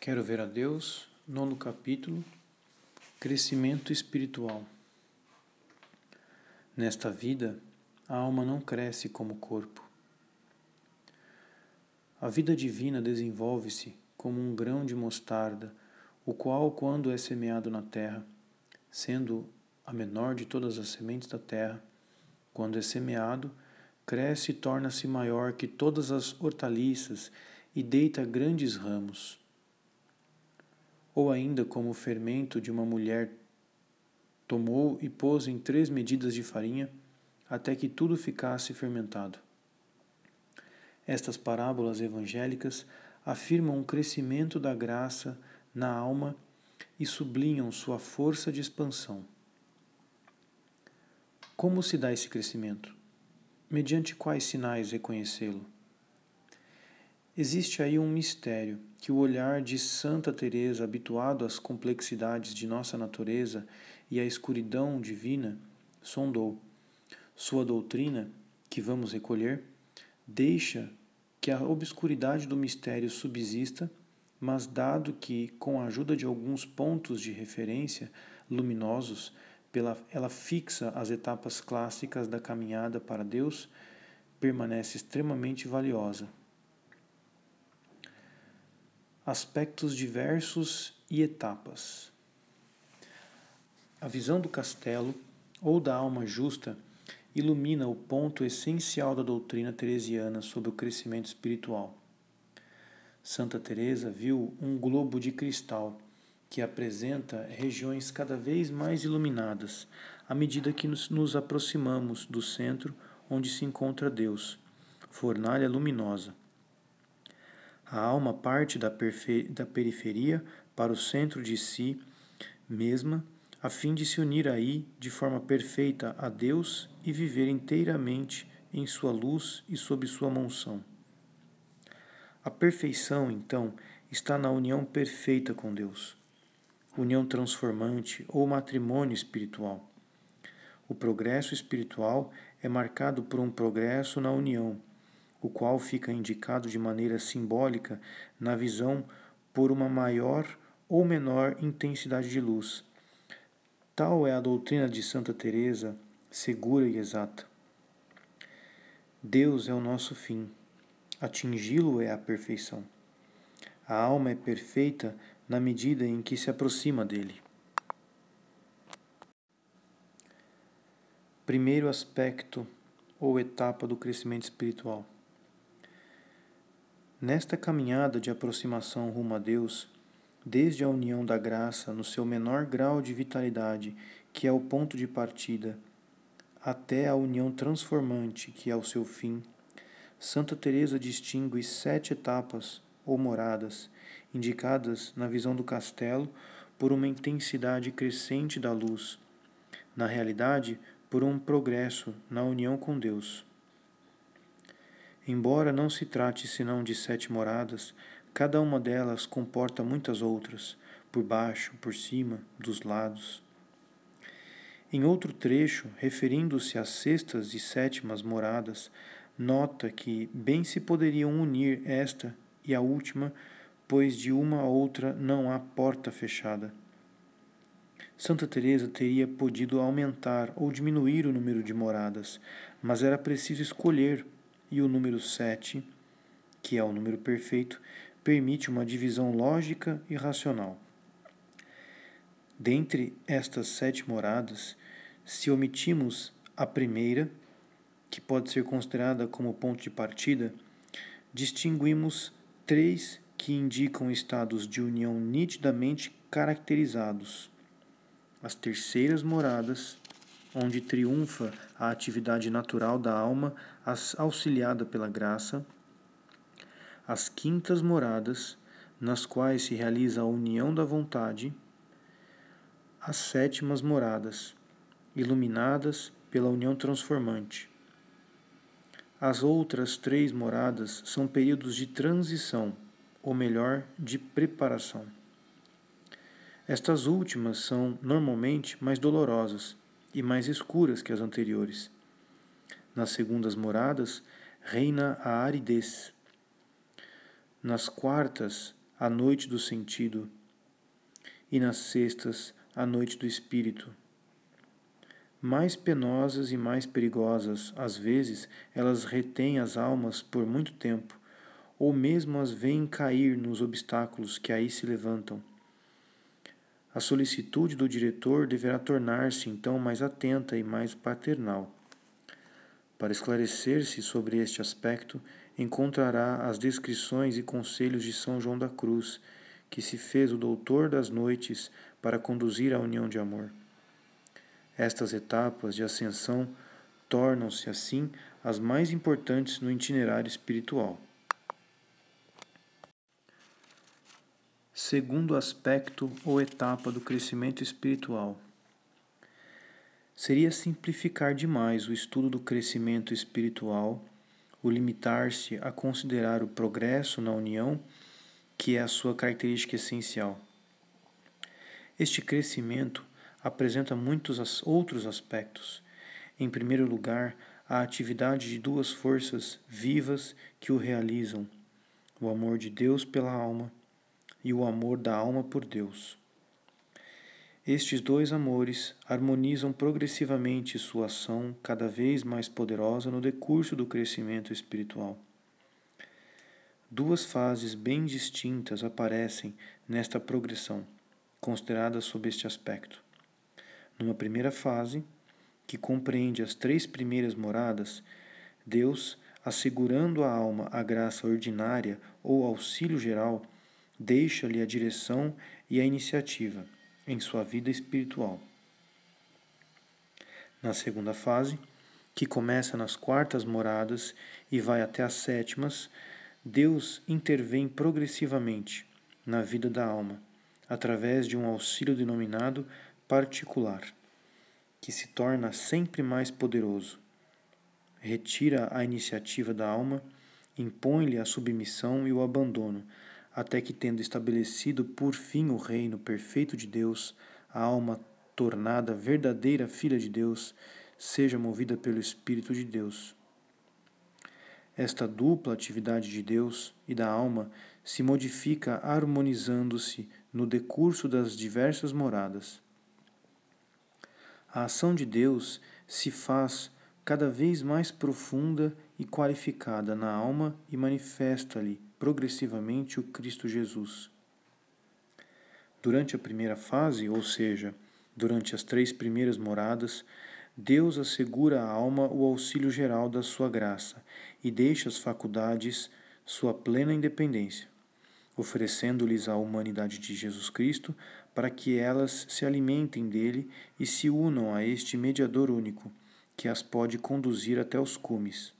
Quero ver a Deus, nono capítulo, crescimento espiritual. Nesta vida, a alma não cresce como o corpo. A vida divina desenvolve-se como um grão de mostarda, o qual, quando é semeado na terra, sendo a menor de todas as sementes da terra, quando é semeado, cresce e torna-se maior que todas as hortaliças e deita grandes ramos ou ainda como o fermento de uma mulher tomou e pôs em três medidas de farinha, até que tudo ficasse fermentado. Estas parábolas evangélicas afirmam um crescimento da graça na alma e sublinham sua força de expansão. Como se dá esse crescimento? Mediante quais sinais reconhecê-lo? Existe aí um mistério que o olhar de Santa Teresa, habituado às complexidades de nossa natureza e à escuridão divina, sondou. Sua doutrina, que vamos recolher, deixa que a obscuridade do mistério subsista, mas dado que, com a ajuda de alguns pontos de referência luminosos, pela, ela fixa as etapas clássicas da caminhada para Deus, permanece extremamente valiosa aspectos diversos e etapas. A visão do castelo ou da alma justa ilumina o ponto essencial da doutrina teresiana sobre o crescimento espiritual. Santa Teresa viu um globo de cristal que apresenta regiões cada vez mais iluminadas à medida que nos, aproximamos do centro onde se encontra Deus, fornalha luminosa. A alma parte da, da periferia para o centro de si mesma, a fim de se unir aí de forma perfeita a Deus e viver inteiramente em sua luz e sob sua monção. A perfeição, então, está na união perfeita com Deus, união transformante ou matrimônio espiritual. O progresso espiritual é marcado por um progresso na união o qual fica indicado de maneira simbólica na visão por uma maior ou menor intensidade de luz. Tal é a doutrina de Santa Teresa, segura e exata. Deus é o nosso fim. Atingi-lo é a perfeição. A alma é perfeita na medida em que se aproxima dele. Primeiro aspecto ou etapa do crescimento espiritual. Nesta caminhada de aproximação rumo a Deus, desde a união da graça no seu menor grau de vitalidade, que é o ponto de partida, até a união transformante, que é o seu fim, Santa Teresa distingue sete etapas ou moradas, indicadas na visão do castelo por uma intensidade crescente da luz, na realidade, por um progresso na união com Deus. Embora não se trate senão de sete moradas, cada uma delas comporta muitas outras, por baixo, por cima, dos lados. Em outro trecho, referindo-se às sextas e sétimas moradas, nota que bem se poderiam unir esta e a última, pois de uma a outra não há porta fechada. Santa Teresa teria podido aumentar ou diminuir o número de moradas, mas era preciso escolher e o número 7, que é o número perfeito, permite uma divisão lógica e racional. Dentre estas sete moradas, se omitimos a primeira, que pode ser considerada como ponto de partida, distinguimos três que indicam estados de união nitidamente caracterizados. As terceiras moradas, onde triunfa a atividade natural da alma auxiliada pela graça, as quintas moradas, nas quais se realiza a união da vontade, as sétimas moradas, iluminadas pela união transformante. As outras três moradas são períodos de transição, ou melhor, de preparação. Estas últimas são normalmente mais dolorosas e mais escuras que as anteriores. Nas segundas moradas reina a aridez. Nas quartas, a noite do sentido, e nas sextas, a noite do espírito. Mais penosas e mais perigosas, às vezes, elas retêm as almas por muito tempo, ou mesmo as veem cair nos obstáculos que aí se levantam. A solicitude do diretor deverá tornar-se então mais atenta e mais paternal. Para esclarecer-se sobre este aspecto, encontrará as descrições e conselhos de São João da Cruz, que se fez o doutor das noites para conduzir à união de amor. Estas etapas de ascensão tornam-se, assim, as mais importantes no itinerário espiritual. Segundo aspecto ou etapa do crescimento espiritual seria simplificar demais o estudo do crescimento espiritual, o limitar-se a considerar o progresso na união, que é a sua característica essencial. Este crescimento apresenta muitos outros aspectos. Em primeiro lugar, a atividade de duas forças vivas que o realizam: o amor de Deus pela alma e o amor da alma por Deus. Estes dois amores harmonizam progressivamente sua ação cada vez mais poderosa no decurso do crescimento espiritual. Duas fases bem distintas aparecem nesta progressão, consideradas sob este aspecto. Numa primeira fase, que compreende as três primeiras moradas, Deus, assegurando à alma a graça ordinária ou auxílio geral, deixa-lhe a direção e a iniciativa em sua vida espiritual. Na segunda fase, que começa nas quartas moradas e vai até as sétimas, Deus intervém progressivamente na vida da alma, através de um auxílio denominado particular, que se torna sempre mais poderoso. Retira a iniciativa da alma, impõe-lhe a submissão e o abandono, até que, tendo estabelecido por fim o reino perfeito de Deus, a alma tornada verdadeira filha de Deus, seja movida pelo Espírito de Deus. Esta dupla atividade de Deus e da alma se modifica harmonizando-se no decurso das diversas moradas. A ação de Deus se faz cada vez mais profunda e qualificada na alma e manifesta-lhe progressivamente o Cristo Jesus. Durante a primeira fase, ou seja, durante as três primeiras moradas, Deus assegura à alma o auxílio geral da sua graça e deixa às faculdades sua plena independência, oferecendo-lhes a humanidade de Jesus Cristo para que elas se alimentem dele e se unam a este mediador único, que as pode conduzir até os cumes.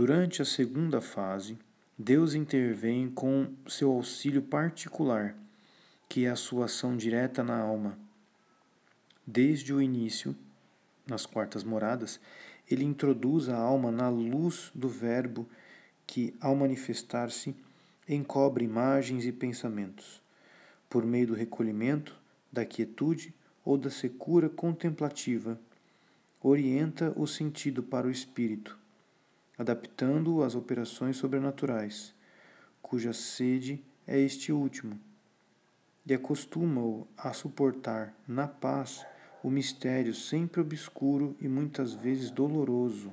Durante a segunda fase, Deus intervém com seu auxílio particular, que é a sua ação direta na alma. Desde o início, nas quartas moradas, ele introduz a alma na luz do Verbo que, ao manifestar-se, encobre imagens e pensamentos, por meio do recolhimento, da quietude ou da secura contemplativa, orienta o sentido para o espírito adaptando-o às operações sobrenaturais, cuja sede é este último, e acostuma-o a suportar, na paz, o mistério sempre obscuro e muitas vezes doloroso.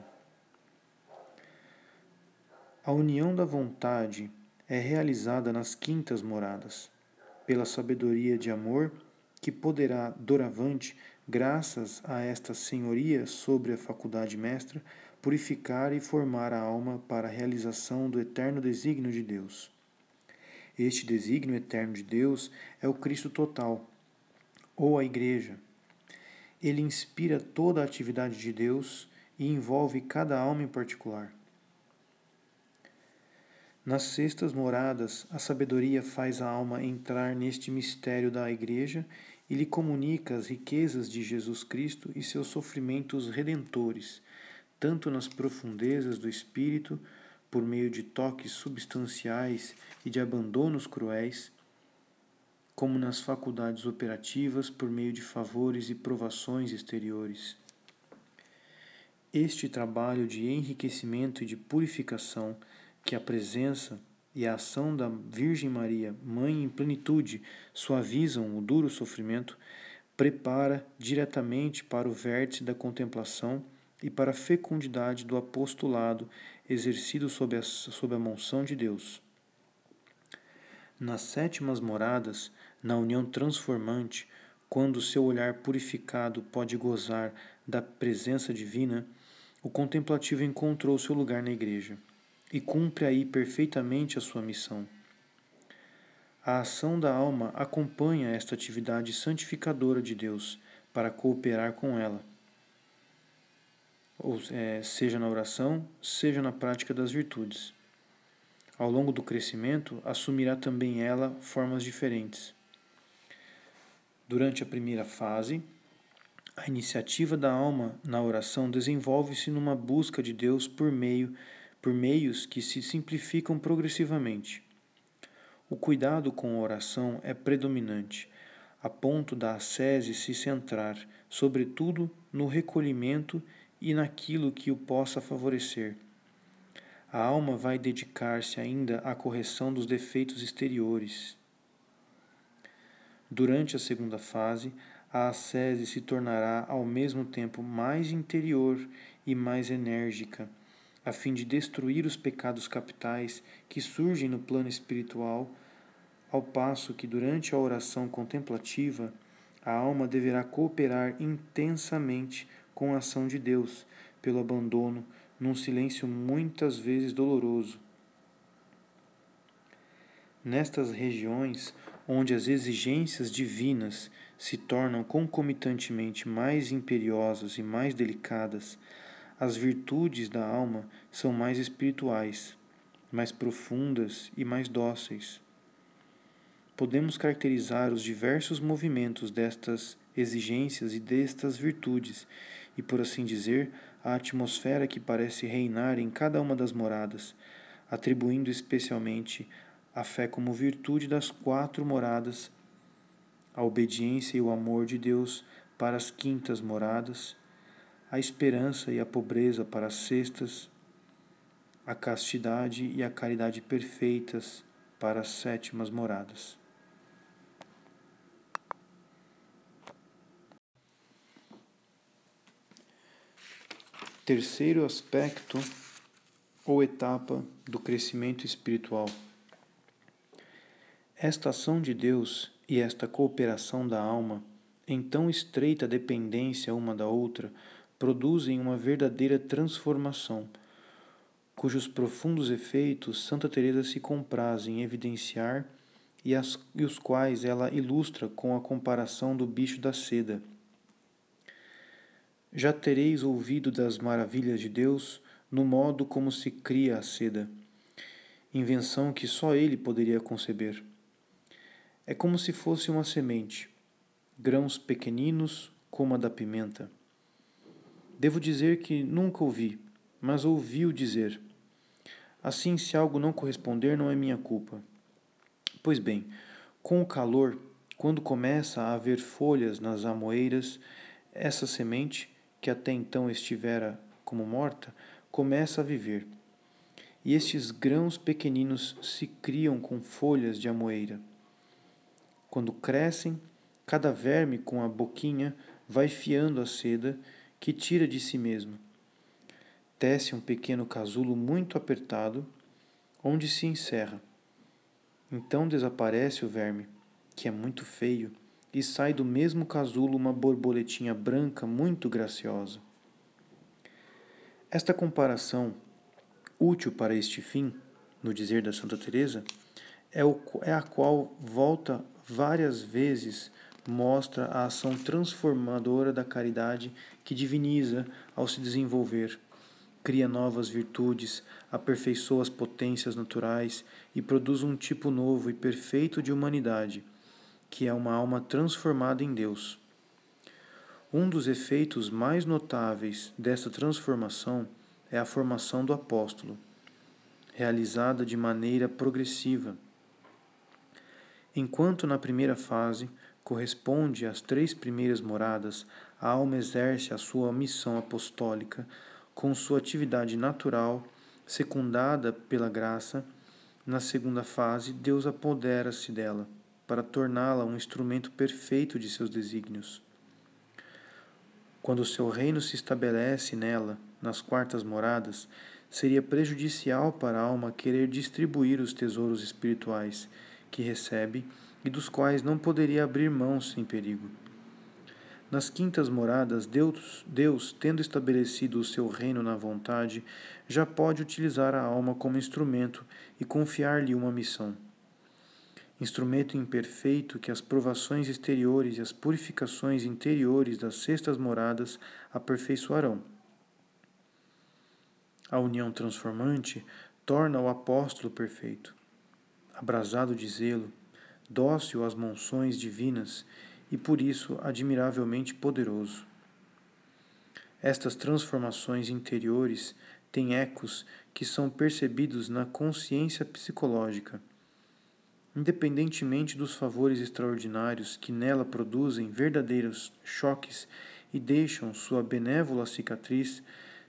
A união da vontade é realizada nas quintas moradas, pela sabedoria de amor que poderá, doravante, graças a esta senhoria sobre a faculdade mestra, purificar e formar a alma para a realização do eterno desígnio de Deus. Este desígnio eterno de Deus é o Cristo total, ou a Igreja. Ele inspira toda a atividade de Deus e envolve cada alma em particular. Nas sextas moradas, a sabedoria faz a alma entrar neste mistério da Igreja e lhe comunica as riquezas de Jesus Cristo e seus sofrimentos redentores, tanto nas profundezas do espírito, por meio de toques substanciais e de abandonos cruéis, como nas faculdades operativas, por meio de favores e provações exteriores. Este trabalho de enriquecimento e de purificação que a presença e a ação da Virgem Maria, mãe em plenitude, suavizam o duro sofrimento, prepara diretamente para o vértice da contemplação e para a fecundidade do apostolado exercido sob a, sob a monção de Deus. Nas sétimas moradas, na união transformante, quando seu olhar purificado pode gozar da presença divina, o contemplativo encontrou seu lugar na igreja e cumpre aí perfeitamente a sua missão. A ação da alma acompanha esta atividade santificadora de Deus para cooperar com ela, ou, é, seja na oração, seja na prática das virtudes. Ao longo do crescimento, assumirá também ela formas diferentes. Durante a primeira fase, a iniciativa da alma na oração desenvolve-se numa busca de Deus por meio por meios que se simplificam progressivamente. O cuidado com a oração é predominante, a ponto da ascese se centrar, sobretudo, no recolhimento e naquilo que o possa favorecer. A alma vai dedicar-se ainda à correção dos defeitos exteriores. Durante a segunda fase, a ascese se tornará ao mesmo tempo mais interior e mais enérgica, a fim de destruir os pecados capitais que surgem no plano espiritual, ao passo que durante a oração contemplativa a alma deverá cooperar intensamente com a ação de Deus, pelo abandono, num silêncio muitas vezes doloroso. Nestas regiões, onde as exigências divinas se tornam concomitantemente mais imperiosas e mais delicadas, as virtudes da alma são mais espirituais, mais profundas e mais dóceis. Podemos caracterizar os diversos movimentos destas exigências e destas virtudes, e por assim dizer, a atmosfera que parece reinar em cada uma das moradas, atribuindo especialmente a fé como virtude das quatro moradas, a obediência e o amor de Deus para as quintas moradas, a esperança e a pobreza para as sextas, a castidade e a caridade perfeitas para as sétimas moradas. Terceiro aspecto ou etapa do crescimento espiritual. Esta ação de Deus e esta cooperação da alma, em tão estreita dependência uma da outra, produzem uma verdadeira transformação, cujos profundos efeitos Santa Teresa se compraz em evidenciar e, as, e os quais ela ilustra com a comparação do bicho da seda. Já tereis ouvido das maravilhas de Deus no modo como se cria a seda, invenção que só ele poderia conceber. É como se fosse uma semente, grãos pequeninos como a da pimenta. Devo dizer que nunca ouvi, mas ouvi-o dizer. Assim, se algo não corresponder, não é minha culpa. Pois bem, com o calor, quando começa a haver folhas nas amoeiras, essa semente, que até então estivera como morta, começa a viver. E estes grãos pequeninos se criam com folhas de amoeira. Quando crescem, cada verme com a boquinha vai fiando a seda que tira de si mesmo. Tece um pequeno casulo muito apertado, onde se encerra. Então desaparece o verme, que é muito feio, e sai do mesmo casulo uma borboletinha branca muito graciosa. Esta comparação, útil para este fim, no dizer da Santa Teresa, é, o, é a qual volta várias vezes mostra a ação transformadora da caridade que diviniza ao se desenvolver, cria novas virtudes, aperfeiçoa as potências naturais e produz um tipo novo e perfeito de humanidade, que é uma alma transformada em Deus. Um dos efeitos mais notáveis dessa transformação é a formação do apóstolo, realizada de maneira progressiva. Enquanto na primeira fase corresponde às três primeiras moradas, a alma exerce a sua missão apostólica com sua atividade natural, secundada pela graça, Na segunda fase, Deus apodera-se dela para torná-la um instrumento perfeito de seus desígnios. Quando seu reino se estabelece nela, nas quartas moradas, seria prejudicial para a alma querer distribuir os tesouros espirituais que recebe e dos quais não poderia abrir mão sem perigo. Nas quintas moradas, Deus, Deus, tendo estabelecido o seu reino na vontade, já pode utilizar a alma como instrumento e confiar-lhe uma missão. Instrumento imperfeito que as provações exteriores e as purificações interiores das sextas moradas aperfeiçoarão. A união transformante torna o apóstolo perfeito, abrasado de zelo, dócil às monções divinas e por isso admiravelmente poderoso. Estas transformações interiores têm ecos que são percebidos na consciência psicológica. Independentemente dos favores extraordinários que nela produzem verdadeiros choques e deixam sua benévola cicatriz,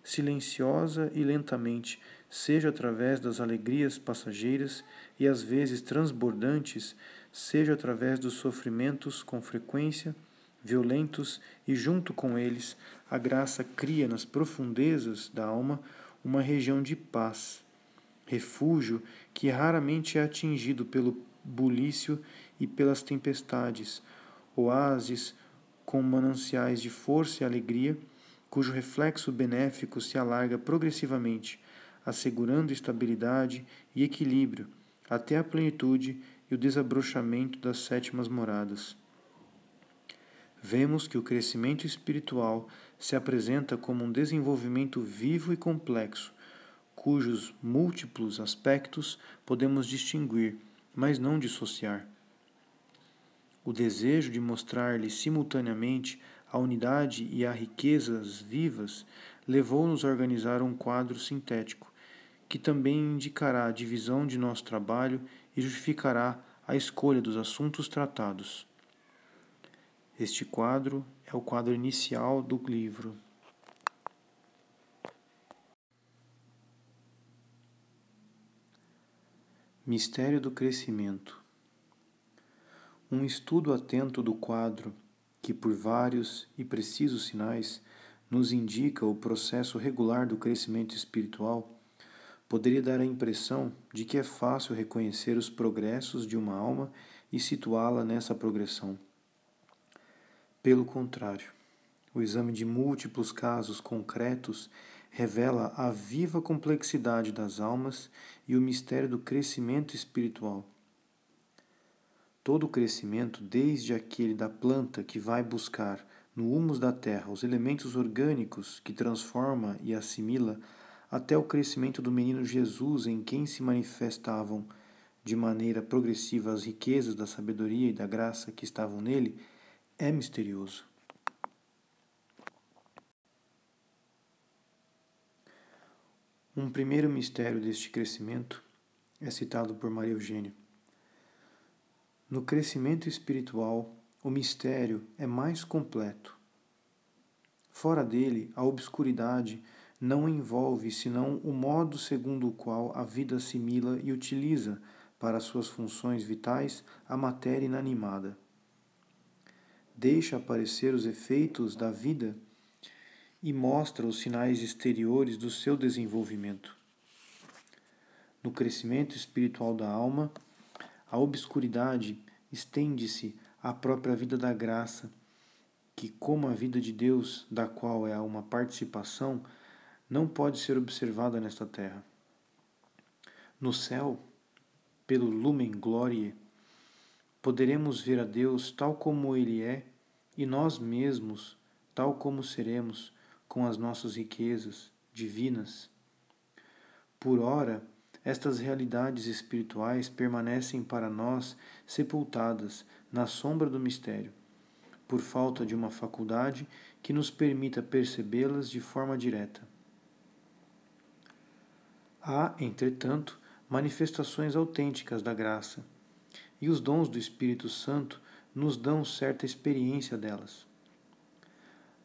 silenciosa e lentamente, seja através das alegrias passageiras e às vezes transbordantes, seja através dos sofrimentos com frequência violentos e junto com eles a graça cria nas profundezas da alma uma região de paz, refúgio que raramente é atingido pelo bulício e pelas tempestades, oásis com mananciais de força e alegria, cujo reflexo benéfico se alarga progressivamente, assegurando estabilidade e equilíbrio até a plenitude e o desabrochamento das sétimas moradas. Vemos que o crescimento espiritual se apresenta como um desenvolvimento vivo e complexo, cujos múltiplos aspectos podemos distinguir, mas não dissociar. O desejo de mostrar-lhe simultaneamente a unidade e a riquezas vivas levou-nos a organizar um quadro sintético, que também indicará a divisão de nosso trabalho e justificará a escolha dos assuntos tratados. Este quadro é o quadro inicial do livro. Mistério do Crescimento Um estudo atento do quadro, que por vários e precisos sinais nos indica o processo regular do crescimento espiritual, poderia dar a impressão de que é fácil reconhecer os progressos de uma alma e situá-la nessa progressão. Pelo contrário, o exame de múltiplos casos concretos revela a viva complexidade das almas e o mistério do crescimento espiritual. Todo o crescimento, desde aquele da planta que vai buscar no humus da terra os elementos orgânicos que transforma e assimila até o crescimento do menino Jesus, em quem se manifestavam de maneira progressiva as riquezas da sabedoria e da graça que estavam nele, é misterioso. Um primeiro mistério deste crescimento é citado por Maria Eugênia. No crescimento espiritual, o mistério é mais completo. Fora dele, a obscuridade não envolve senão o modo segundo o qual a vida assimila e utiliza para suas funções vitais a matéria inanimada. Deixa aparecer os efeitos da vida e mostra os sinais exteriores do seu desenvolvimento. No crescimento espiritual da alma, a obscuridade estende-se à própria vida da graça, que, como a vida de Deus, da qual é uma participação, não pode ser observada nesta terra. No céu, pelo lumen gloriae, poderemos ver a Deus tal como Ele é e nós mesmos tal como seremos com as nossas riquezas divinas. Por ora, estas realidades espirituais permanecem para nós sepultadas na sombra do mistério, por falta de uma faculdade que nos permita percebê-las de forma direta. Há, entretanto, manifestações autênticas da graça, e os dons do Espírito Santo nos dão certa experiência delas.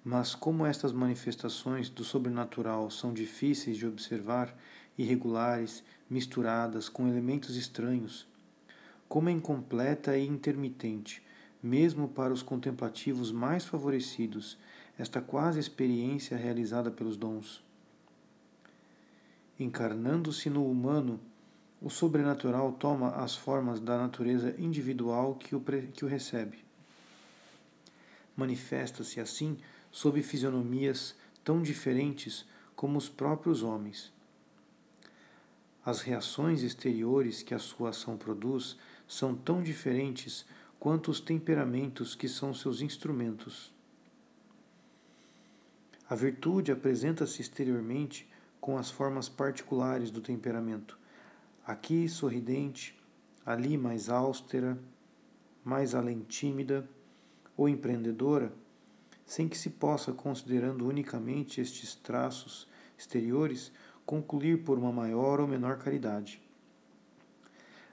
Mas, como estas manifestações do sobrenatural são difíceis de observar, irregulares, misturadas com elementos estranhos. Como é incompleta e intermitente, mesmo para os contemplativos mais favorecidos, esta quase experiência realizada pelos dons. Encarnando-se no humano, o sobrenatural toma as formas da natureza individual que o, que o recebe. Manifesta-se assim sob fisionomias tão diferentes como os próprios homens. As reações exteriores que a sua ação produz são tão diferentes quanto os temperamentos que são seus instrumentos. A virtude apresenta-se exteriormente com as formas particulares do temperamento, aqui sorridente, ali mais austera, mais além tímida ou empreendedora, sem que se possa, considerando unicamente estes traços exteriores, concluir por uma maior ou menor caridade.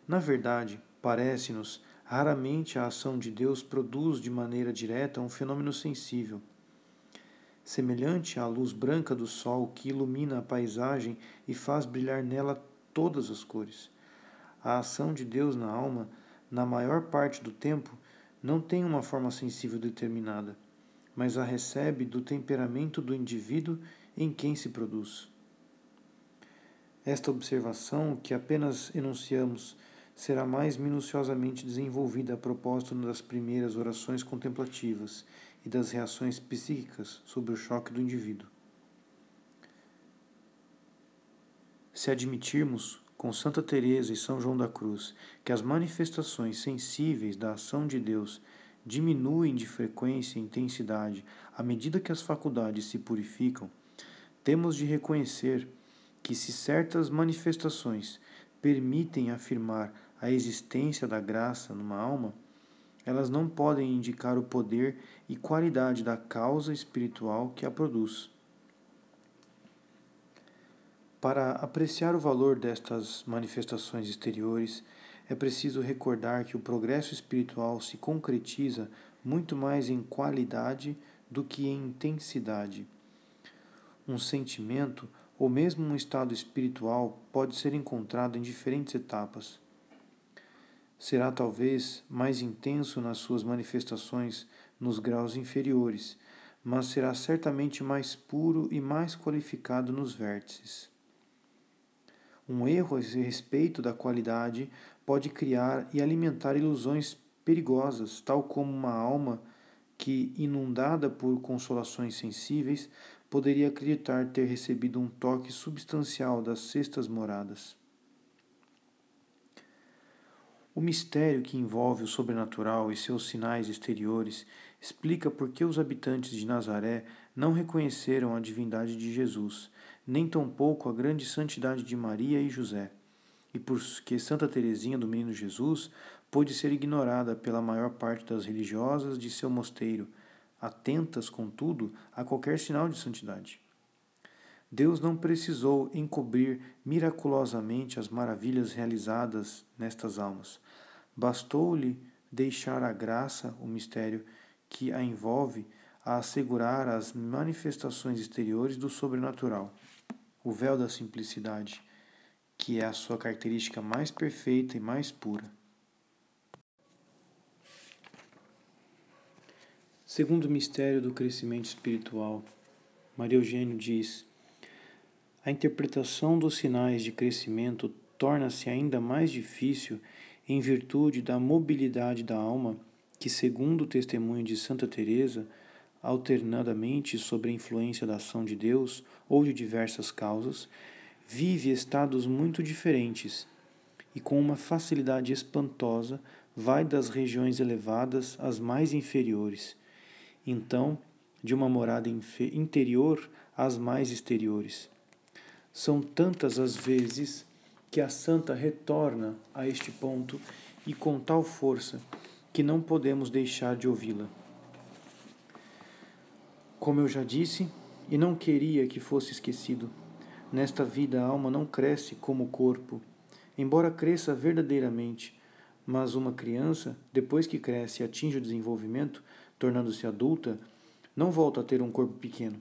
Na verdade, parece-nos, raramente a ação de Deus produz de maneira direta um fenômeno sensível semelhante à luz branca do sol que ilumina a paisagem e faz brilhar nela todas as cores. A ação de Deus na alma, na maior parte do tempo, não tem uma forma sensível determinada, mas a recebe do temperamento do indivíduo em quem se produz. Esta observação, que apenas enunciamos, será mais minuciosamente desenvolvida a propósito das primeiras orações contemplativas e das reações psíquicas sob o choque do indivíduo. Se admitirmos, com Santa Teresa e São João da Cruz, que as manifestações sensíveis da ação de Deus diminuem de frequência e intensidade à medida que as faculdades se purificam, temos de reconhecer que se certas manifestações permitem afirmar a existência da graça numa alma, elas não podem indicar o poder e qualidade da causa espiritual que a produz. Para apreciar o valor destas manifestações exteriores, é preciso recordar que o progresso espiritual se concretiza muito mais em qualidade do que em intensidade. Um sentimento ou mesmo um estado espiritual pode ser encontrado em diferentes etapas será talvez mais intenso nas suas manifestações nos graus inferiores, mas será certamente mais puro e mais qualificado nos vértices. Um erro a respeito da qualidade pode criar e alimentar ilusões perigosas, tal como uma alma que, inundada por consolações sensíveis, poderia acreditar ter recebido um toque substancial das sextas moradas. O mistério que envolve o sobrenatural e seus sinais exteriores explica por que os habitantes de Nazaré não reconheceram a divindade de Jesus, nem tampouco a grande santidade de Maria e José, e por que Santa Teresinha do Menino Jesus pôde ser ignorada pela maior parte das religiosas de seu mosteiro, atentas, contudo, a qualquer sinal de santidade. Deus não precisou encobrir miraculosamente as maravilhas realizadas nestas almas. Bastou-lhe deixar a graça, o mistério que a envolve, a assegurar as manifestações exteriores do sobrenatural. O véu da simplicidade, que é a sua característica mais perfeita e mais pura. Segundo o mistério do crescimento espiritual, Maria Eugênio diz: a interpretação dos sinais de crescimento torna-se ainda mais difícil em virtude da mobilidade da alma, que, segundo o testemunho de Santa Teresa, alternadamente sob a influência da ação de Deus ou de diversas causas, vive estados muito diferentes e com uma facilidade espantosa vai das regiões elevadas às mais inferiores. Então, de uma morada interior às mais exteriores. São tantas as vezes que a santa retorna a este ponto e com tal força que não podemos deixar de ouvi-la. Como eu já disse, e não queria que fosse esquecido, nesta vida a alma não cresce como o corpo, embora cresça verdadeiramente, mas uma criança, depois que cresce e atinge o desenvolvimento, tornando-se adulta, não volta a ter um corpo pequeno.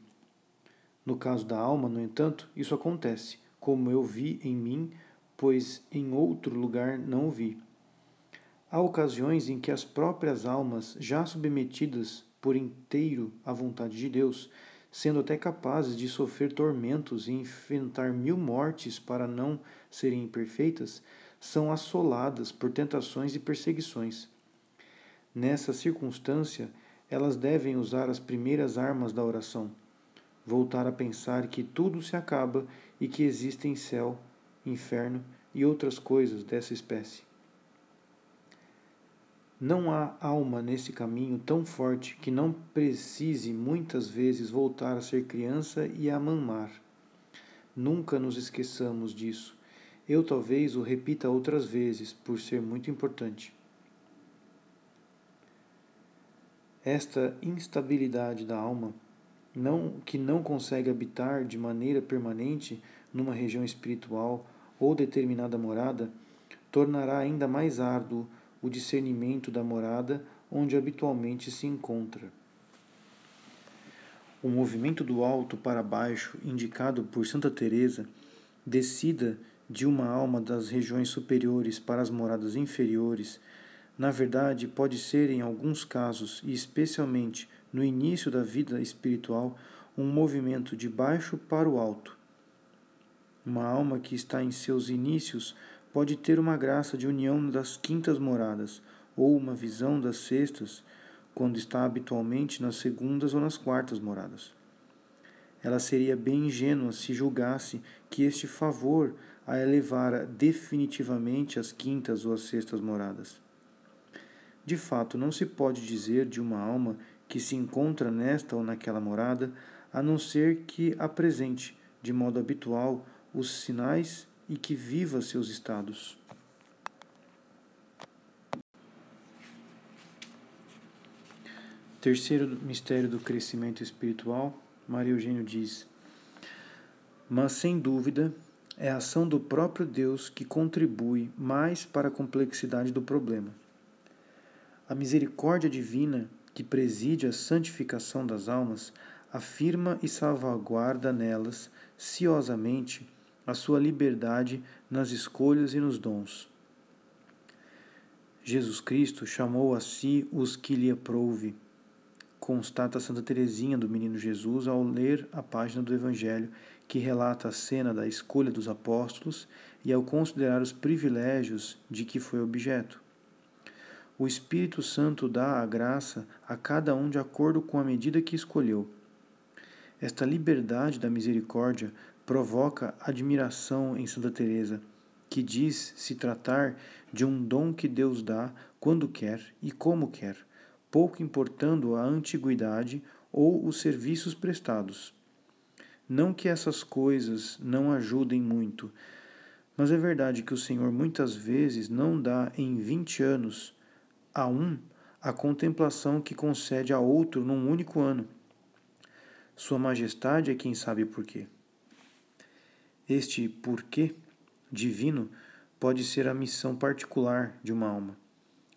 No caso da alma, no entanto, isso acontece, como eu vi em mim pois em outro lugar não o vi. Há ocasiões em que as próprias almas, já submetidas por inteiro à vontade de Deus, sendo até capazes de sofrer tormentos e enfrentar mil mortes para não serem imperfeitas, são assoladas por tentações e perseguições. Nessa circunstância, elas devem usar as primeiras armas da oração, voltar a pensar que tudo se acaba e que existem céu, inferno e outras coisas dessa espécie. Não há alma nesse caminho tão forte que não precise muitas vezes voltar a ser criança e a mamar. Nunca nos esqueçamos disso. Eu talvez o repita outras vezes, por ser muito importante. Esta instabilidade da alma, não, que não consegue habitar de maneira permanente numa região espiritual ou determinada morada, tornará ainda mais árduo o discernimento da morada onde habitualmente se encontra. O movimento do alto para baixo, indicado por Santa Teresa, descida de uma alma das regiões superiores para as moradas inferiores, na verdade pode ser em alguns casos, e especialmente no início da vida espiritual, um movimento de baixo para o alto. Uma alma que está em seus inícios pode ter uma graça de união das quintas moradas, ou uma visão das sextas, quando está habitualmente nas segundas ou nas quartas moradas. Ela seria bem ingênua se julgasse que este favor a elevara definitivamente às quintas ou às sextas moradas. De fato, não se pode dizer de uma alma que se encontra nesta ou naquela morada, a não ser que apresente, de modo habitual, os sinais e que viva seus estados. Terceiro mistério do crescimento espiritual, Maria Eugênio diz: Mas sem dúvida é a ação do próprio Deus que contribui mais para a complexidade do problema. A misericórdia divina que preside a santificação das almas afirma e salvaguarda nelas, ciosamente, a sua liberdade nas escolhas e nos dons. Jesus Cristo chamou a si os que lhe aprouve, constata Santa Teresinha do Menino Jesus ao ler a página do Evangelho que relata a cena da escolha dos apóstolos e ao considerar os privilégios de que foi objeto. O Espírito Santo dá a graça a cada um de acordo com a medida que escolheu. Esta liberdade da misericórdia provoca admiração em Santa Teresa, que diz se tratar de um dom que Deus dá quando quer e como quer, pouco importando a antiguidade ou os serviços prestados. Não que essas coisas não ajudem muito, mas é verdade que o Senhor muitas vezes não dá em vinte anos a um a contemplação que concede a outro num único ano. Sua Majestade é quem sabe por quê. Este porquê divino pode ser a missão particular de uma alma,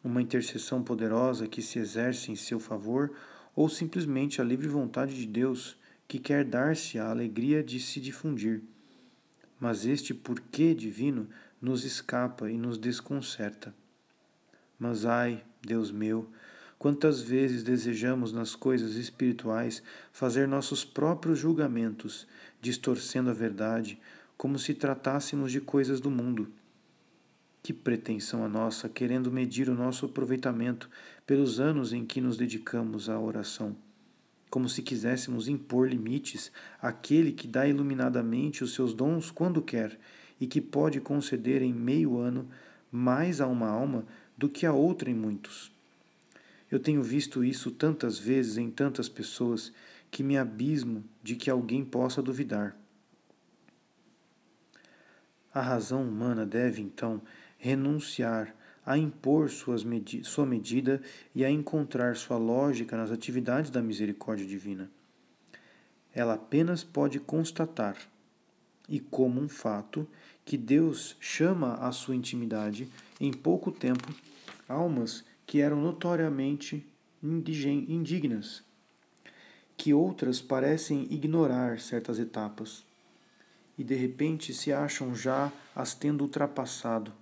uma intercessão poderosa que se exerce em seu favor ou simplesmente a livre vontade de Deus que quer dar-se a alegria de se difundir. Mas este porquê divino nos escapa e nos desconcerta. Mas ai, Deus meu, quantas vezes desejamos nas coisas espirituais fazer nossos próprios julgamentos, distorcendo a verdade, como se tratássemos de coisas do mundo. Que pretensão a nossa, querendo medir o nosso aproveitamento pelos anos em que nos dedicamos à oração, como se quiséssemos impor limites àquele que dá iluminadamente os seus dons quando quer e que pode conceder em meio ano mais a uma alma do que a outra em muitos. Eu tenho visto isso tantas vezes em tantas pessoas que me abismo de que alguém possa duvidar. A razão humana deve, então, renunciar a impor medi sua medida e a encontrar sua lógica nas atividades da misericórdia divina. Ela apenas pode constatar, e como um fato, que Deus chama à sua intimidade, em pouco tempo, almas que eram notoriamente indignas, que outras parecem ignorar certas etapas e de repente se acham já as tendo ultrapassado.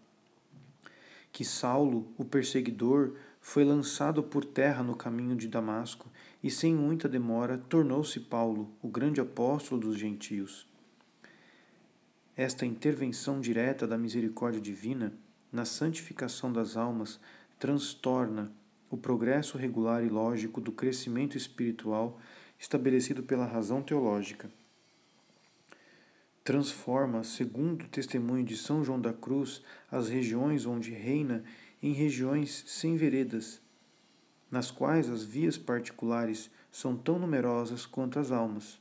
Que Saulo, o perseguidor, foi lançado por terra no caminho de Damasco e, sem muita demora, tornou-se Paulo, o grande apóstolo dos gentios. Esta intervenção direta da misericórdia divina na santificação das almas transtorna o progresso regular e lógico do crescimento espiritual estabelecido pela razão teológica. Transforma, segundo o testemunho de São João da Cruz, as regiões onde reina em regiões sem veredas, nas quais as vias particulares são tão numerosas quanto as almas.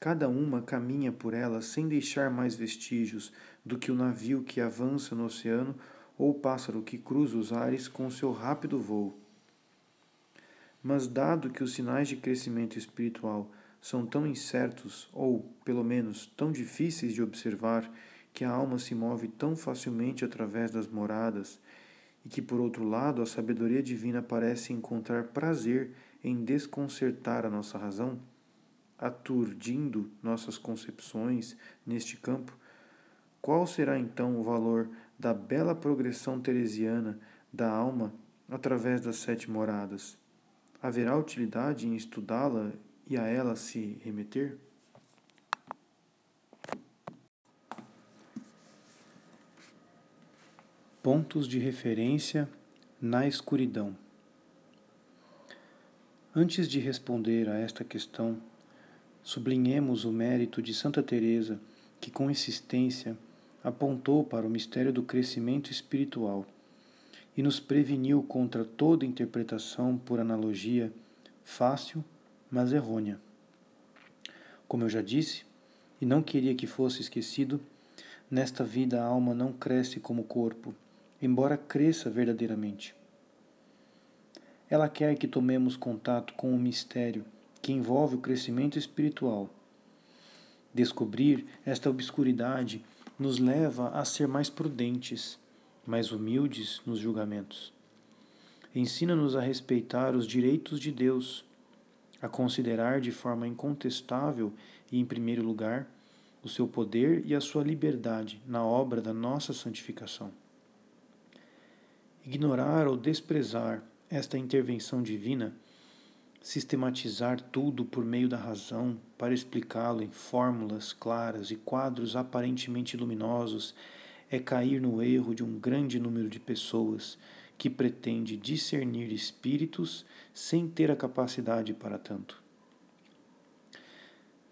Cada uma caminha por elas sem deixar mais vestígios do que o navio que avança no oceano ou o pássaro que cruza os ares com seu rápido voo. Mas, dado que os sinais de crescimento espiritual são tão incertos, ou, pelo menos, tão difíceis de observar, que a alma se move tão facilmente através das moradas, e que, por outro lado, a sabedoria divina parece encontrar prazer em desconcertar a nossa razão, aturdindo nossas concepções neste campo, qual será então o valor da bela progressão teresiana da alma através das sete moradas? Haverá utilidade em estudá-la e a ela se remeter? Pontos de referência na escuridão. Antes de responder a esta questão, sublinhemos o mérito de Santa Teresa, que com insistência apontou para o mistério do crescimento espiritual e nos preveniu contra toda interpretação por analogia fácil, mas errônea. Como eu já disse, e não queria que fosse esquecido, nesta vida a alma não cresce como corpo, embora cresça verdadeiramente. Ela quer que tomemos contato com o mistério que envolve o crescimento espiritual. Descobrir esta obscuridade nos leva a ser mais prudentes, mais humildes nos julgamentos. Ensina-nos a respeitar os direitos de Deus, a considerar de forma incontestável e, em primeiro lugar, o seu poder e a sua liberdade na obra da nossa santificação. Ignorar ou desprezar esta intervenção divina sistematizar tudo por meio da razão para explicá-lo em fórmulas claras e quadros aparentemente luminosos é cair no erro de um grande número de pessoas que pretende discernir espíritos sem ter a capacidade para tanto.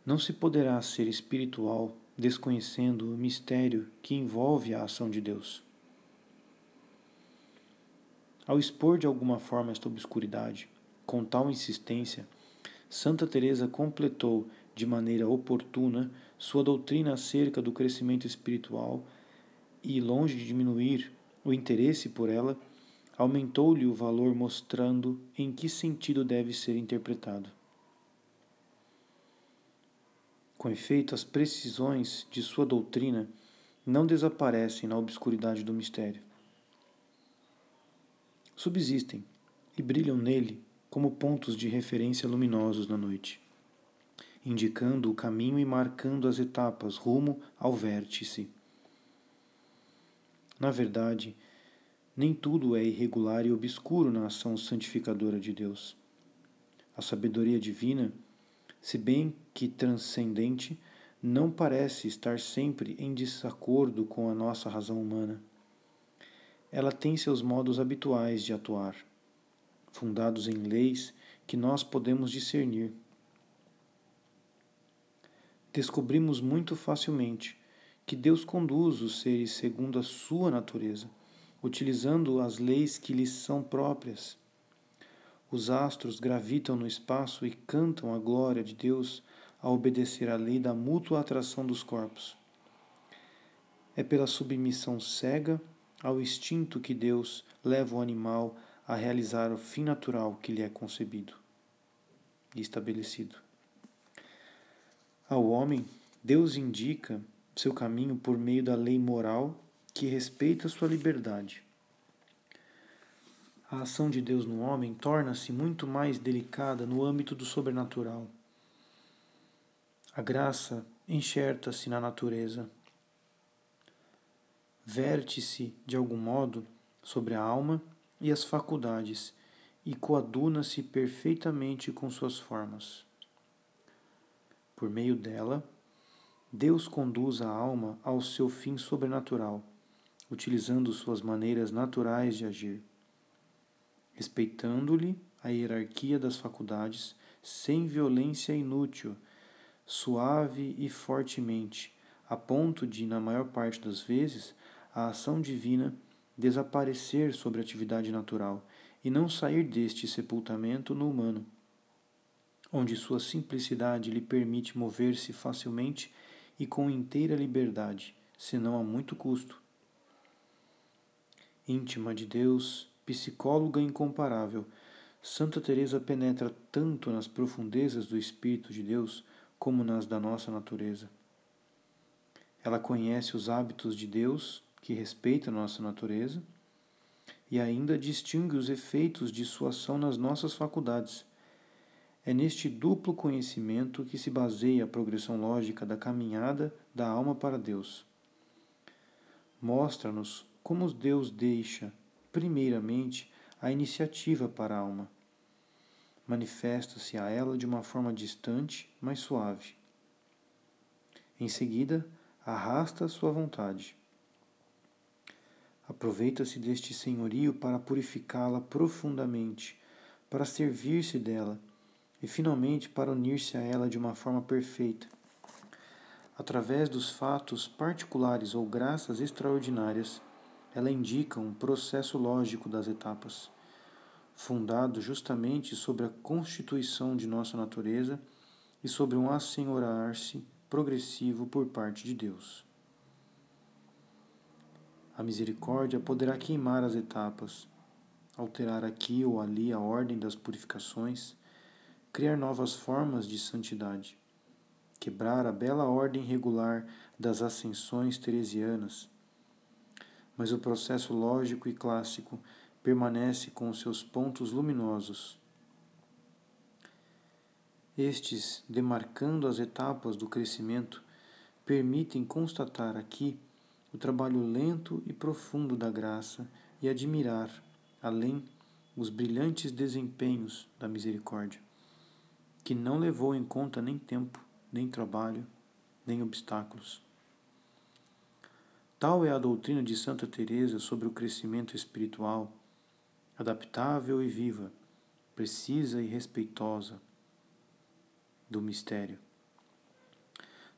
Não se poderá ser espiritual desconhecendo o mistério que envolve a ação de Deus. Ao expor de alguma forma esta obscuridade, com tal insistência, Santa Teresa completou de maneira oportuna sua doutrina acerca do crescimento espiritual e, longe de diminuir o interesse por ela, aumentou-lhe o valor mostrando em que sentido deve ser interpretado. Com efeito, as precisões de sua doutrina não desaparecem na obscuridade do mistério. Subsistem e brilham nele como pontos de referência luminosos na noite, indicando o caminho e marcando as etapas rumo ao vértice. Na verdade, nem tudo é irregular e obscuro na ação santificadora de Deus. A sabedoria divina, se bem que transcendente, não parece estar sempre em desacordo com a nossa razão humana. Ela tem seus modos habituais de atuar fundados em leis que nós podemos discernir. Descobrimos muito facilmente que Deus conduz os seres segundo a sua natureza, utilizando as leis que lhes são próprias. Os astros gravitam no espaço e cantam a glória de Deus a obedecer à lei da mútua atração dos corpos. É pela submissão cega ao instinto que Deus leva o animal a realizar o fim natural que lhe é concebido e estabelecido. Ao homem, Deus indica seu caminho por meio da lei moral que respeita sua liberdade. A ação de Deus no homem torna-se muito mais delicada no âmbito do sobrenatural. A graça enxerta-se na natureza, verte-se de algum modo sobre a alma e as faculdades e coaduna-se perfeitamente com suas formas. Por meio dela, Deus conduz a alma ao seu fim sobrenatural, utilizando suas maneiras naturais de agir, respeitando-lhe a hierarquia das faculdades sem violência inútil, suave e fortemente, a ponto de, na maior parte das vezes, a ação divina desaparecer sobre a atividade natural e não sair deste sepultamento no humano, onde sua simplicidade lhe permite mover-se facilmente e com inteira liberdade, senão a muito custo. Íntima de Deus, psicóloga incomparável, Santa Teresa penetra tanto nas profundezas do espírito de Deus como nas da nossa natureza. Ela conhece os hábitos de Deus, que respeita nossa natureza, e ainda distingue os efeitos de sua ação nas nossas faculdades. É neste duplo conhecimento que se baseia a progressão lógica da caminhada da alma para Deus. Mostra-nos como Deus deixa, primeiramente, a iniciativa para a alma. Manifesta-se a ela de uma forma distante, mas suave. Em seguida, arrasta a sua vontade. Aproveita-se deste senhorio para purificá-la profundamente, para servir-se dela e finalmente para unir-se a ela de uma forma perfeita. Através dos fatos particulares ou graças extraordinárias, ela indica um processo lógico das etapas fundado justamente sobre a constituição de nossa natureza e sobre um assenhorar-se progressivo por parte de Deus. A misericórdia poderá queimar as etapas, alterar aqui ou ali a ordem das purificações, criar novas formas de santidade, quebrar a bela ordem regular das ascensões teresianas. Mas o processo lógico e clássico permanece com seus pontos luminosos. Estes, demarcando as etapas do crescimento, permitem constatar aqui o trabalho lento e profundo da graça e admirar, além, os brilhantes desempenhos da misericórdia, que não levou em conta nem tempo, nem trabalho, nem obstáculos. Tal é a doutrina de Santa Teresa sobre o crescimento espiritual adaptável e viva, precisa e respeitosa do mistério.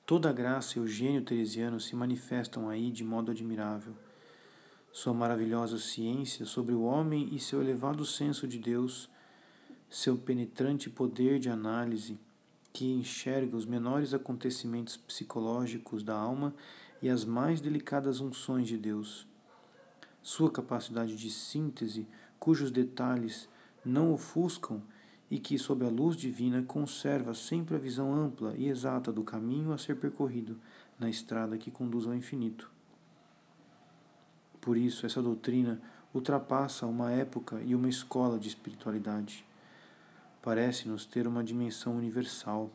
Toda a graça e o gênio teresiano se manifestam aí de modo admirável. Sua maravilhosa ciência sobre o homem e seu elevado senso de Deus, seu penetrante poder de análise, que enxerga os menores acontecimentos psicológicos da alma e as mais delicadas unções de Deus. Sua capacidade de síntese cujos detalhes não ofuscam e que, sob a luz divina, conserva sempre a visão ampla e exata do caminho a ser percorrido na estrada que conduz ao infinito. Por isso, essa doutrina ultrapassa uma época e uma escola de espiritualidade. Parece-nos ter uma dimensão universal.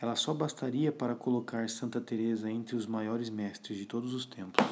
Ela só bastaria para colocar Santa Teresa entre os maiores mestres de todos os tempos.